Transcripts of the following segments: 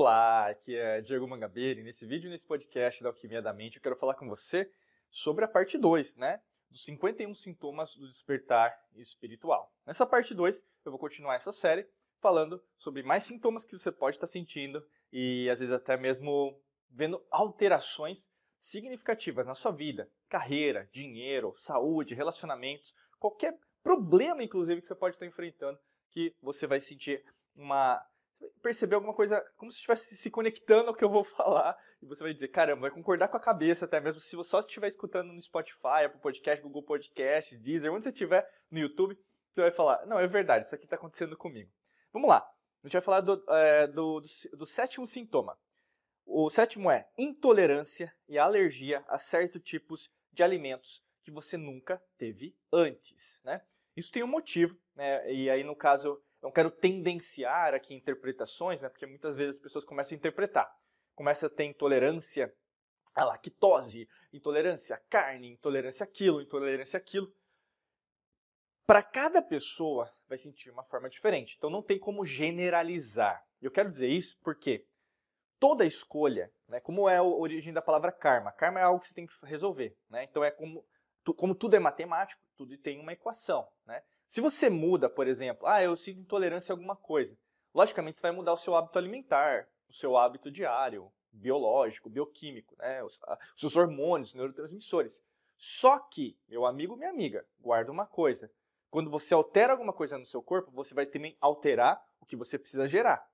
Olá, aqui é Diego Mangabeira e nesse vídeo, nesse podcast da Alquimia da Mente, eu quero falar com você sobre a parte 2, né? Dos 51 sintomas do despertar espiritual. Nessa parte 2, eu vou continuar essa série falando sobre mais sintomas que você pode estar sentindo e às vezes até mesmo vendo alterações significativas na sua vida, carreira, dinheiro, saúde, relacionamentos, qualquer problema inclusive que você pode estar enfrentando que você vai sentir uma perceber alguma coisa, como se estivesse se conectando ao que eu vou falar, e você vai dizer, caramba, vai concordar com a cabeça até mesmo, se você só estiver escutando no Spotify, Apple Podcast, Google Podcast, Deezer, onde você estiver no YouTube, você vai falar, não, é verdade, isso aqui está acontecendo comigo. Vamos lá, a gente vai falar do, é, do, do, do sétimo sintoma. O sétimo é intolerância e alergia a certos tipos de alimentos que você nunca teve antes, né? Isso tem um motivo, né? E aí, no caso, não quero tendenciar aqui interpretações, né, porque muitas vezes as pessoas começam a interpretar. Começa a ter intolerância à lactose, intolerância à carne, intolerância àquilo, intolerância àquilo. Para cada pessoa vai sentir uma forma diferente. Então não tem como generalizar. Eu quero dizer isso porque toda escolha, né, como é a origem da palavra karma? Karma é algo que você tem que resolver. Né? Então é como, como tudo é matemático, tudo tem uma equação. Né? Se você muda, por exemplo, ah, eu sinto intolerância a alguma coisa, logicamente você vai mudar o seu hábito alimentar, o seu hábito diário, biológico, bioquímico, né? os, os seus hormônios, neurotransmissores. Só que, meu amigo, minha amiga, guarda uma coisa. Quando você altera alguma coisa no seu corpo, você vai também alterar o que você precisa gerar.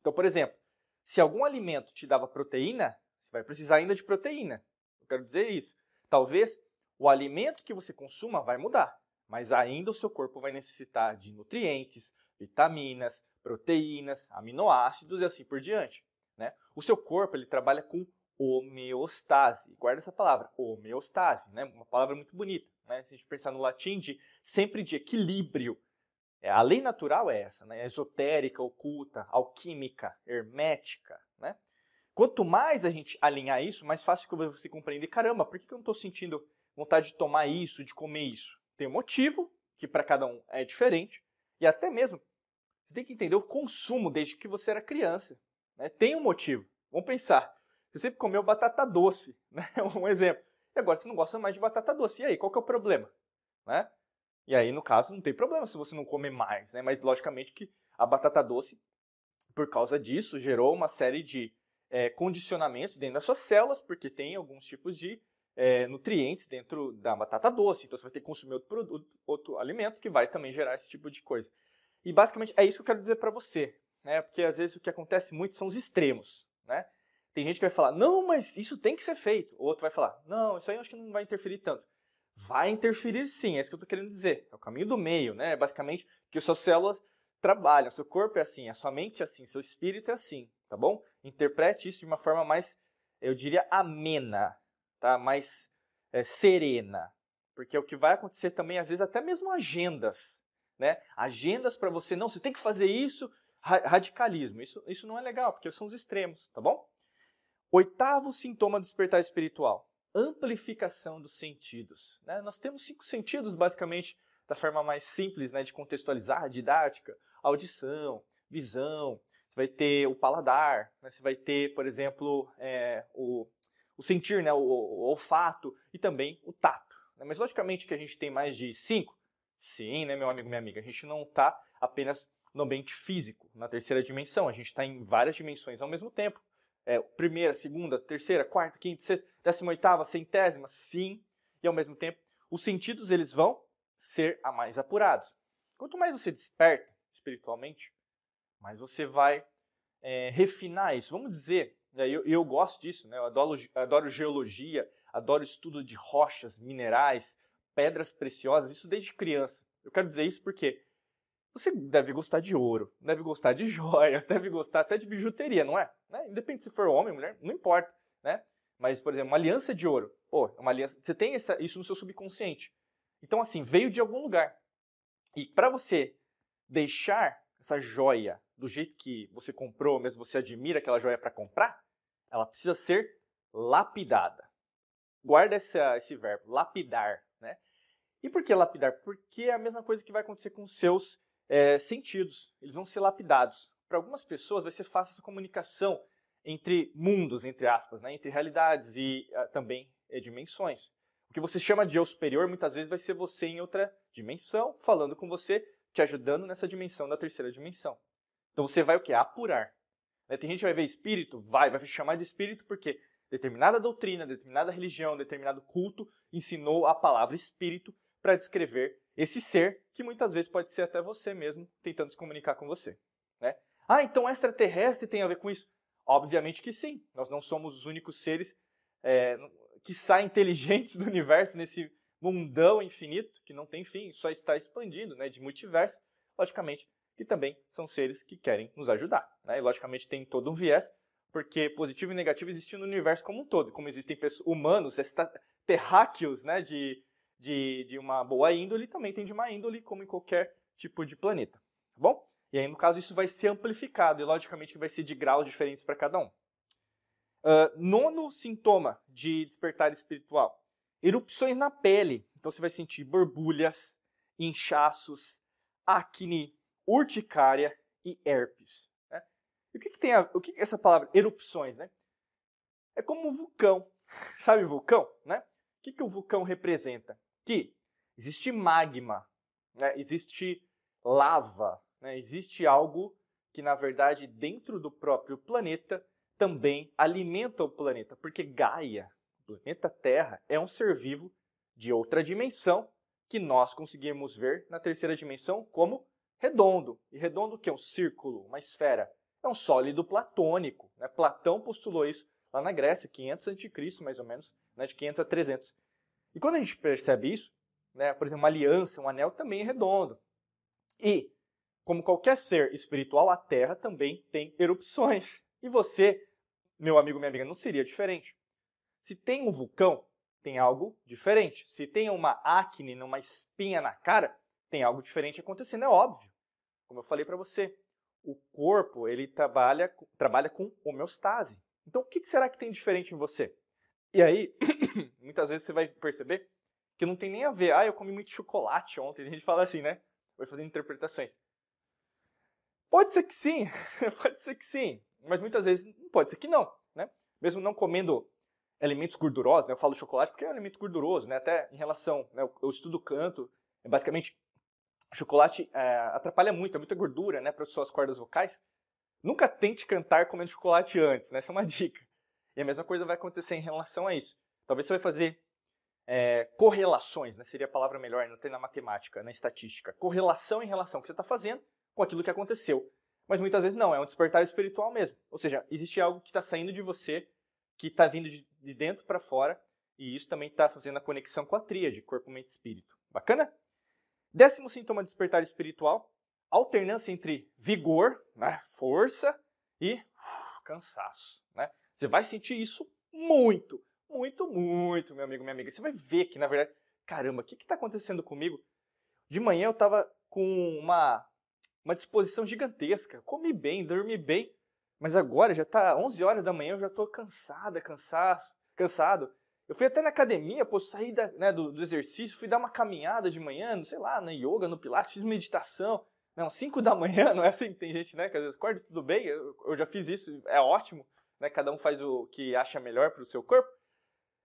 Então, por exemplo, se algum alimento te dava proteína, você vai precisar ainda de proteína. Eu quero dizer isso. Talvez o alimento que você consuma vai mudar mas ainda o seu corpo vai necessitar de nutrientes, vitaminas, proteínas, aminoácidos e assim por diante. Né? O seu corpo ele trabalha com homeostase. Guarda essa palavra, homeostase, né? uma palavra muito bonita. Né? Se a gente pensar no latim de sempre de equilíbrio, é, a lei natural é essa, né? esotérica, oculta, alquímica, hermética. Né? Quanto mais a gente alinhar isso, mais fácil que você compreender, caramba, por que eu não estou sentindo vontade de tomar isso, de comer isso? Tem um motivo, que para cada um é diferente, e até mesmo você tem que entender o consumo desde que você era criança. Né? Tem um motivo. Vamos pensar. Você sempre comeu batata doce, né? um exemplo. E agora você não gosta mais de batata doce. E aí, qual que é o problema? Né? E aí, no caso, não tem problema se você não comer mais, né? Mas logicamente que a batata doce, por causa disso, gerou uma série de é, condicionamentos dentro das suas células, porque tem alguns tipos de é, nutrientes dentro da batata doce. Então você vai ter que consumir outro produto, outro alimento que vai também gerar esse tipo de coisa. E basicamente é isso que eu quero dizer para você, né? Porque às vezes o que acontece muito são os extremos, né? Tem gente que vai falar, não, mas isso tem que ser feito. O outro vai falar, não, isso aí eu acho que não vai interferir tanto. Vai interferir sim, é isso que eu estou querendo dizer. É o caminho do meio, né? Basicamente, que as suas células trabalham, seu corpo é assim, a sua mente é assim, seu espírito é assim, tá bom? Interprete isso de uma forma mais, eu diria, amena, tá? mais é, serena. Porque é o que vai acontecer também, às vezes, até mesmo agendas. Né? Agendas para você, não, você tem que fazer isso, radicalismo. Isso, isso não é legal, porque são os extremos, tá bom? Oitavo sintoma do despertar espiritual: amplificação dos sentidos. Né? Nós temos cinco sentidos, basicamente, da forma mais simples né, de contextualizar, didática: audição, visão, você vai ter o paladar, né? você vai ter, por exemplo, é, o o sentir, né, o, o olfato e também o tato. Né? Mas logicamente que a gente tem mais de cinco. Sim, né, meu amigo, minha amiga, a gente não está apenas no ambiente físico, na terceira dimensão, a gente está em várias dimensões ao mesmo tempo. É, primeira, segunda, terceira, quarta, quinta, sexta, décima oitava, centésima, sim, e ao mesmo tempo os sentidos eles vão ser a mais apurados. Quanto mais você desperta espiritualmente, mais você vai é, refinar isso. Vamos dizer e eu, eu gosto disso, né? eu adoro, adoro geologia, adoro estudo de rochas, minerais, pedras preciosas, isso desde criança. Eu quero dizer isso porque você deve gostar de ouro, deve gostar de joias, deve gostar até de bijuteria, não é? Né? Independente se for homem ou mulher, não importa, né? Mas, por exemplo, uma aliança de ouro, pô, uma aliança, você tem essa, isso no seu subconsciente. Então, assim, veio de algum lugar. E para você deixar essa joia do jeito que você comprou, mesmo você admira aquela joia para comprar, ela precisa ser lapidada. Guarda esse, esse verbo, lapidar. Né? E por que lapidar? Porque é a mesma coisa que vai acontecer com os seus é, sentidos. Eles vão ser lapidados. para algumas pessoas vai ser fácil essa comunicação entre mundos, entre aspas, né? entre realidades e uh, também uh, dimensões. O que você chama de eu superior muitas vezes vai ser você em outra dimensão, falando com você, te ajudando nessa dimensão da terceira dimensão. Então você vai o que? Apurar. Né? Tem gente que vai ver espírito, vai, vai chamar de espírito porque determinada doutrina, determinada religião, determinado culto ensinou a palavra espírito para descrever esse ser que muitas vezes pode ser até você mesmo tentando se comunicar com você. Né? Ah, então extraterrestre tem a ver com isso? Obviamente que sim. Nós não somos os únicos seres é, que saem inteligentes do universo nesse mundão infinito que não tem fim, só está expandindo, né, de multiverso. Logicamente que também são seres que querem nos ajudar, né? E logicamente tem todo um viés, porque positivo e negativo existem no universo como um todo, como existem humanos, terráqueos, né, de, de, de uma boa índole, também tem de má índole, como em qualquer tipo de planeta, tá bom? E aí, no caso, isso vai ser amplificado, e logicamente vai ser de graus diferentes para cada um. Uh, nono sintoma de despertar espiritual: erupções na pele. Então você vai sentir borbulhas, inchaços, acne, urticária e herpes. Né? E o que, que tem a, o que, que essa palavra erupções, né? É como um vulcão. Sabe vulcão, né? O que, que o vulcão representa? Que existe magma, né? existe lava, né? existe algo que, na verdade, dentro do próprio planeta também alimenta o planeta, porque Gaia, o planeta Terra, é um ser vivo de outra dimensão que nós conseguimos ver na terceira dimensão como redondo. E redondo o que um círculo, uma esfera? É um sólido platônico. Né? Platão postulou isso lá na Grécia, 500 a.C., mais ou menos, né? de 500 a 300. E quando a gente percebe isso, né? por exemplo, uma aliança, um anel também é redondo. E, como qualquer ser espiritual, a Terra também tem erupções. E você, meu amigo, minha amiga, não seria diferente. Se tem um vulcão, tem algo diferente. Se tem uma acne, uma espinha na cara, tem algo diferente acontecendo, é óbvio. Como eu falei para você, o corpo ele trabalha, trabalha com homeostase. Então, o que será que tem diferente em você? E aí, muitas vezes você vai perceber que não tem nem a ver. Ah, eu comi muito chocolate ontem. A gente fala assim, né? Vai fazendo interpretações. Pode ser que sim, pode ser que sim. Mas muitas vezes pode ser que não, né? Mesmo não comendo alimentos gordurosos, né? Eu falo chocolate porque é um alimento gorduroso, né? Até em relação, né? eu estudo canto, é basicamente chocolate é, atrapalha muito, é muita gordura, né, para suas cordas vocais. Nunca tente cantar comendo chocolate antes, né? Essa é uma dica. E a mesma coisa vai acontecer em relação a isso. Talvez você vai fazer é, correlações, né? Seria a palavra melhor, não tem na matemática, na estatística. Correlação em relação ao que você está fazendo com aquilo que aconteceu. Mas muitas vezes não, é um despertar espiritual mesmo. Ou seja, existe algo que está saindo de você, que está vindo de, de dentro para fora, e isso também está fazendo a conexão com a tríade, corpo, mente e espírito. Bacana? Décimo sintoma de despertar espiritual, alternância entre vigor, né, força e uh, cansaço. Né? Você vai sentir isso muito, muito, muito, meu amigo, minha amiga. Você vai ver que, na verdade, caramba, o que está acontecendo comigo? De manhã eu estava com uma, uma disposição gigantesca, comi bem, dormi bem, mas agora já está 11 horas da manhã, eu já estou cansada, cansado, cansado. Eu fui até na academia, pô, saí da, né, do, do, exercício, fui dar uma caminhada de manhã, não sei lá, na yoga, no pilates, fiz meditação. Não, 5 da manhã, não é assim, tem gente, né, que às vezes acorda, tudo bem, eu, eu, já fiz isso, é ótimo, né, cada um faz o que acha melhor para o seu corpo,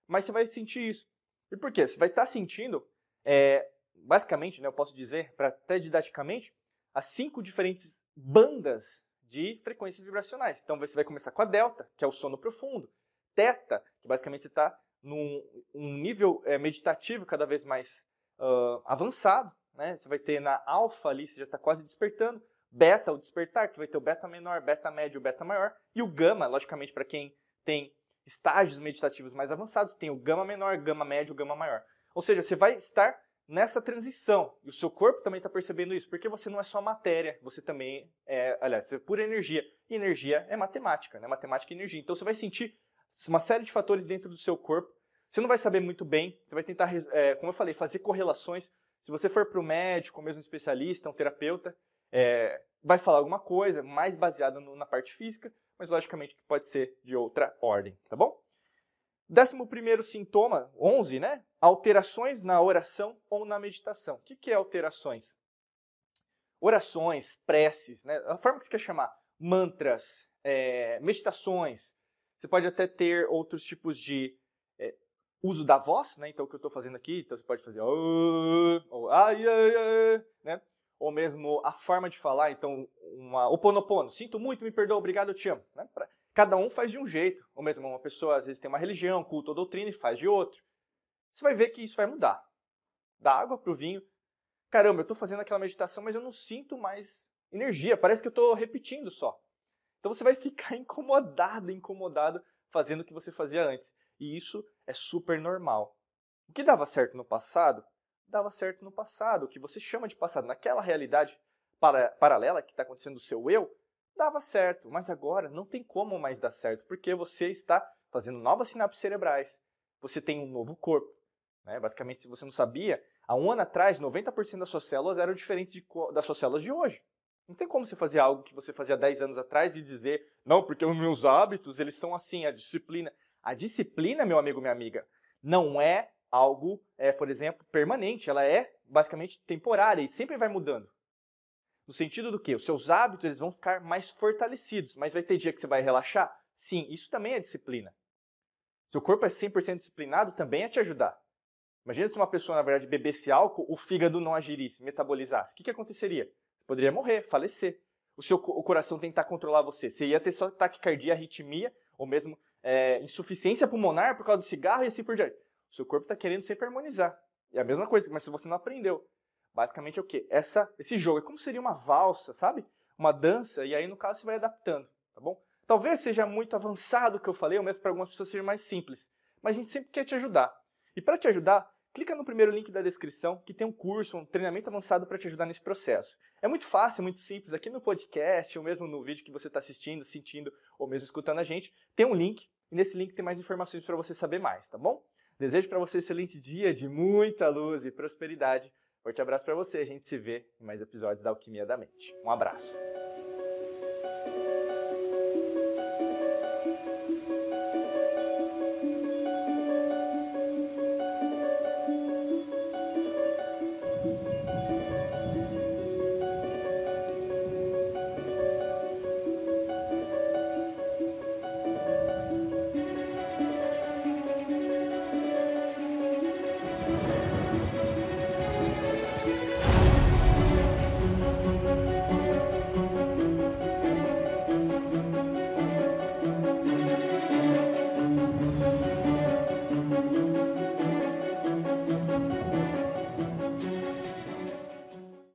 mas você vai sentir isso. E por quê? Você vai estar tá sentindo, é, basicamente, né, eu posso dizer, para até didaticamente, as cinco diferentes bandas de frequências vibracionais. Então você vai começar com a delta, que é o sono profundo, teta, que basicamente você está num um nível é, meditativo cada vez mais uh, avançado. Né? Você vai ter na alfa ali, você já está quase despertando. Beta, o despertar, que vai ter o beta menor, beta médio, beta maior. E o gama, logicamente, para quem tem estágios meditativos mais avançados, tem o gama menor, gama médio, gama maior. Ou seja, você vai estar nessa transição. E o seu corpo também está percebendo isso, porque você não é só matéria, você também é, aliás, você é pura energia. E energia é matemática, né? Matemática e energia. Então você vai sentir uma série de fatores dentro do seu corpo. Você não vai saber muito bem, você vai tentar, é, como eu falei, fazer correlações. Se você for para o médico, mesmo especialista, um terapeuta, é, vai falar alguma coisa mais baseada na parte física, mas logicamente que pode ser de outra ordem, tá bom? Décimo primeiro sintoma, 11, né? Alterações na oração ou na meditação. O que, que é alterações? Orações, preces, né? A forma que você quer chamar. mantras, é, meditações. Você pode até ter outros tipos de é, uso da voz, né? Então, o que eu estou fazendo aqui, então você pode fazer ou ai, ai, ai, né? Ou mesmo a forma de falar, então, uma oponopono, sinto muito, me perdoa, obrigado, eu te amo. Né? Pra, cada um faz de um jeito. Ou mesmo uma pessoa, às vezes, tem uma religião, culto ou doutrina e faz de outro. Você vai ver que isso vai mudar. Da água para o vinho. Caramba, eu estou fazendo aquela meditação, mas eu não sinto mais energia, parece que eu estou repetindo só. Então você vai ficar incomodado, incomodado fazendo o que você fazia antes. E isso é super normal. O que dava certo no passado, dava certo no passado. O que você chama de passado, naquela realidade para, paralela que está acontecendo no seu eu, dava certo. Mas agora não tem como mais dar certo, porque você está fazendo novas sinapses cerebrais. Você tem um novo corpo. Né? Basicamente, se você não sabia, há um ano atrás, 90% das suas células eram diferentes de, das suas células de hoje. Não tem como você fazer algo que você fazia 10 anos atrás e dizer, não, porque os meus hábitos, eles são assim, a disciplina. A disciplina, meu amigo, minha amiga, não é algo, é, por exemplo, permanente. Ela é basicamente temporária e sempre vai mudando. No sentido do que? Os seus hábitos eles vão ficar mais fortalecidos, mas vai ter dia que você vai relaxar? Sim, isso também é disciplina. Seu corpo é 100% disciplinado, também é te ajudar. Imagina se uma pessoa, na verdade, bebesse álcool, o fígado não agirisse, metabolizasse. O que, que aconteceria? Poderia morrer, falecer. O seu o coração tentar controlar você. Você ia ter só taquicardia, arritmia, ou mesmo é, insuficiência pulmonar por causa do cigarro e assim por diante. O seu corpo está querendo sempre harmonizar. É a mesma coisa, mas se você não aprendeu. Basicamente é o quê? Essa, esse jogo é como seria uma valsa, sabe? Uma dança, e aí no caso você vai adaptando, tá bom? Talvez seja muito avançado o que eu falei, ou mesmo para algumas pessoas seja mais simples. Mas a gente sempre quer te ajudar. E para te ajudar, clica no primeiro link da descrição que tem um curso, um treinamento avançado para te ajudar nesse processo. É muito fácil, muito simples. Aqui no podcast, ou mesmo no vídeo que você está assistindo, sentindo, ou mesmo escutando a gente, tem um link. E nesse link tem mais informações para você saber mais, tá bom? Desejo para você um excelente dia de muita luz e prosperidade. Forte abraço para você. A gente se vê em mais episódios da Alquimia da Mente. Um abraço.